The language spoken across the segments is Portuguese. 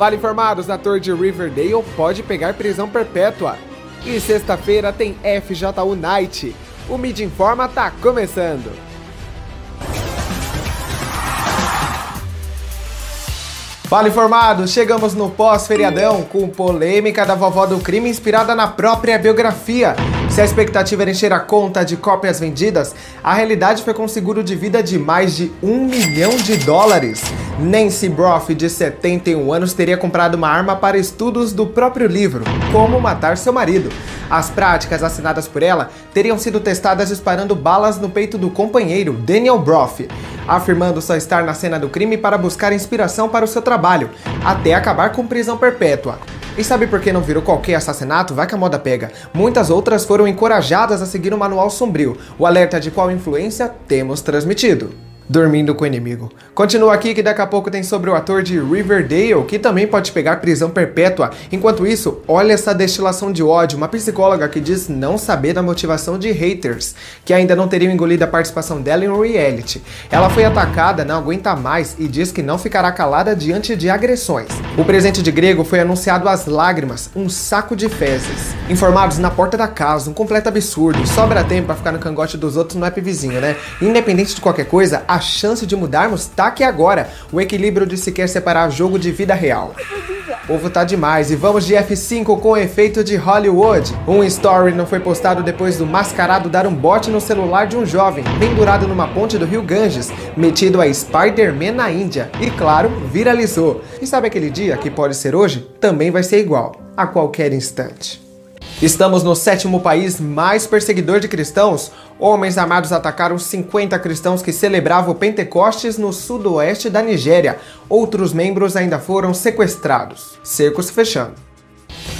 Fale informados, ator de Riverdale pode pegar prisão perpétua. E sexta-feira tem FJU Night. O Mid Informa tá começando. Fala informados, chegamos no pós-feriadão com polêmica da vovó do crime inspirada na própria biografia. Se a expectativa era encher a conta de cópias vendidas, a realidade foi com seguro de vida de mais de um milhão de dólares. Nancy Broff, de 71 anos, teria comprado uma arma para estudos do próprio livro, Como Matar Seu Marido. As práticas assinadas por ela teriam sido testadas disparando balas no peito do companheiro, Daniel Broff, afirmando só estar na cena do crime para buscar inspiração para o seu trabalho, até acabar com prisão perpétua. E sabe por que não virou qualquer assassinato? Vai que a moda pega. Muitas outras foram encorajadas a seguir o manual sombrio. O alerta de qual influência temos transmitido dormindo com o inimigo. Continua aqui que daqui a pouco tem sobre o ator de Riverdale, que também pode pegar prisão perpétua. Enquanto isso, olha essa destilação de ódio. Uma psicóloga que diz não saber da motivação de haters, que ainda não teriam engolido a participação dela em um reality. Ela foi atacada, não aguenta mais e diz que não ficará calada diante de agressões. O presente de grego foi anunciado às lágrimas, um saco de fezes. Informados na porta da casa, um completo absurdo. Sobra tempo para ficar no cangote dos outros no app vizinho, né? Independente de qualquer coisa, a chance de mudarmos tá aqui agora. O equilíbrio de se quer separar jogo de vida real. Ovo tá demais e vamos de F5 com efeito de Hollywood. Um story não foi postado depois do mascarado dar um bote no celular de um jovem pendurado numa ponte do rio Ganges, metido a Spider-Man na Índia. E claro, viralizou. E sabe aquele dia que pode ser hoje? Também vai ser igual, a qualquer instante. Estamos no sétimo país mais perseguidor de cristãos. Homens armados atacaram 50 cristãos que celebravam Pentecostes no sudoeste da Nigéria. Outros membros ainda foram sequestrados. Cercos fechando.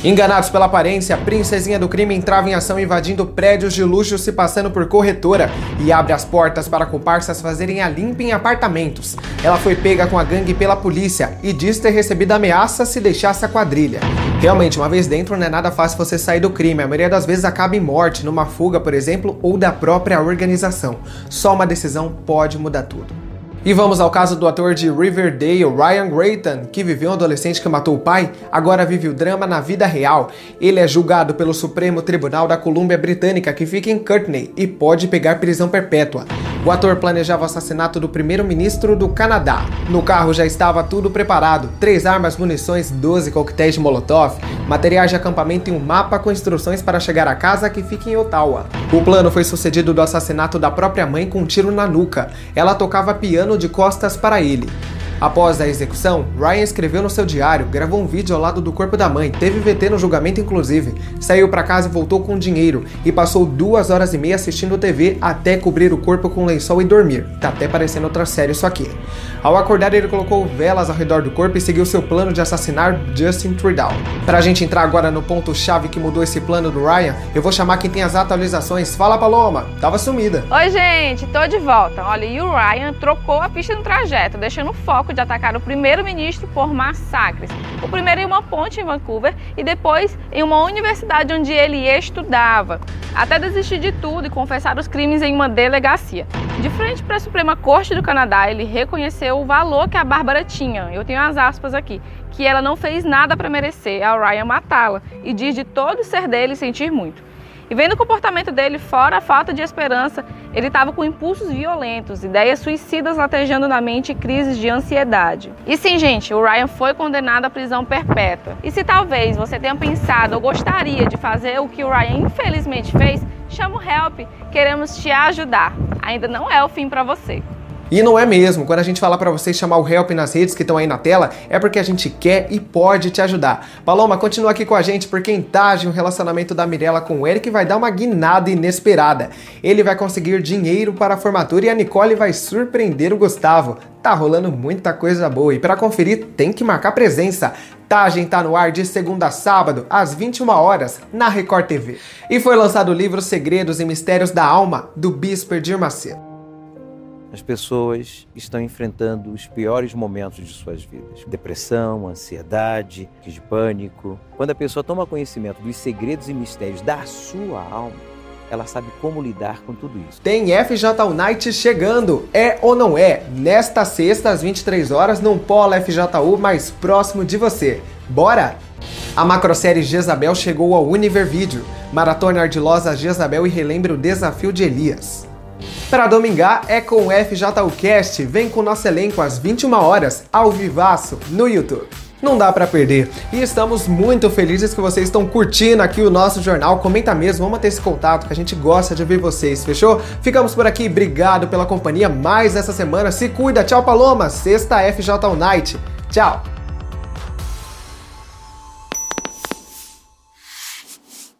Enganados pela aparência, a princesinha do crime entrava em ação invadindo prédios de luxo se passando por corretora e abre as portas para comparsas fazerem a limpa em apartamentos. Ela foi pega com a gangue pela polícia e diz ter recebido ameaça se deixasse a quadrilha. Realmente, uma vez dentro não é nada fácil você sair do crime, a maioria das vezes acaba em morte, numa fuga, por exemplo, ou da própria organização. Só uma decisão pode mudar tudo. E vamos ao caso do ator de Riverdale, Ryan Grayton, que viveu um adolescente que matou o pai, agora vive o drama na vida real. Ele é julgado pelo Supremo Tribunal da Colômbia Britânica, que fica em Courtney, e pode pegar prisão perpétua. O ator planejava o assassinato do primeiro-ministro do Canadá. No carro já estava tudo preparado: três armas, munições, 12 coquetéis de Molotov, materiais de acampamento e um mapa com instruções para chegar à casa que fica em Ottawa. O plano foi sucedido do assassinato da própria mãe com um tiro na nuca. Ela tocava piano de costas para ele. Após a execução, Ryan escreveu no seu diário, gravou um vídeo ao lado do corpo da mãe, teve VT no julgamento inclusive, saiu para casa e voltou com dinheiro e passou duas horas e meia assistindo TV até cobrir o corpo com lençol e dormir. Tá até parecendo outra série isso aqui. Ao acordar, ele colocou velas ao redor do corpo e seguiu seu plano de assassinar Justin Trudeau. Pra gente entrar agora no ponto-chave que mudou esse plano do Ryan, eu vou chamar quem tem as atualizações. Fala, Paloma! Tava sumida. Oi, gente, tô de volta. Olha, e o Ryan trocou a pista no trajeto, deixando o de atacar o primeiro-ministro por massacres. O primeiro em uma ponte em Vancouver e depois em uma universidade onde ele estudava. Até desistir de tudo e confessar os crimes em uma delegacia. De frente para a Suprema Corte do Canadá, ele reconheceu o valor que a Bárbara tinha. Eu tenho as aspas aqui. Que ela não fez nada para merecer ao Ryan matá-la e diz de todo ser dele sentir muito. E vendo o comportamento dele, fora a falta de esperança, ele estava com impulsos violentos, ideias suicidas latejando na mente e crises de ansiedade. E sim, gente, o Ryan foi condenado à prisão perpétua. E se talvez você tenha pensado ou gostaria de fazer o que o Ryan infelizmente fez, chama o Help, queremos te ajudar. Ainda não é o fim para você. E não é mesmo. Quando a gente falar para vocês chamar o Help nas redes que estão aí na tela, é porque a gente quer e pode te ajudar. Paloma, continua aqui com a gente porque em Tage o relacionamento da Mirella com o Eric vai dar uma guinada inesperada. Ele vai conseguir dinheiro para a formatura e a Nicole vai surpreender o Gustavo. Tá rolando muita coisa boa e para conferir tem que marcar presença. Tagem tá no ar de segunda a sábado, às 21 horas, na Record TV. E foi lançado o livro Segredos e Mistérios da Alma, do Bispo Edir Macedo. As pessoas estão enfrentando os piores momentos de suas vidas: depressão, ansiedade, de pânico. Quando a pessoa toma conhecimento dos segredos e mistérios da sua alma, ela sabe como lidar com tudo isso. Tem FJ Night chegando, é ou não é? Nesta sexta às 23 horas num polo FJU mais próximo de você. Bora? A macrosérie Jezabel chegou ao Univer Video. Maratona Ardilosa Jezabel e relembre o desafio de Elias. Para domingar é com o FJUcast. Vem com nosso elenco às 21 horas, ao vivaço, no YouTube. Não dá para perder. E estamos muito felizes que vocês estão curtindo aqui o nosso jornal. Comenta mesmo, vamos ter esse contato que a gente gosta de ver vocês, fechou? Ficamos por aqui, obrigado pela companhia mais essa semana. Se cuida, tchau Paloma, sexta FJ Night. Tchau.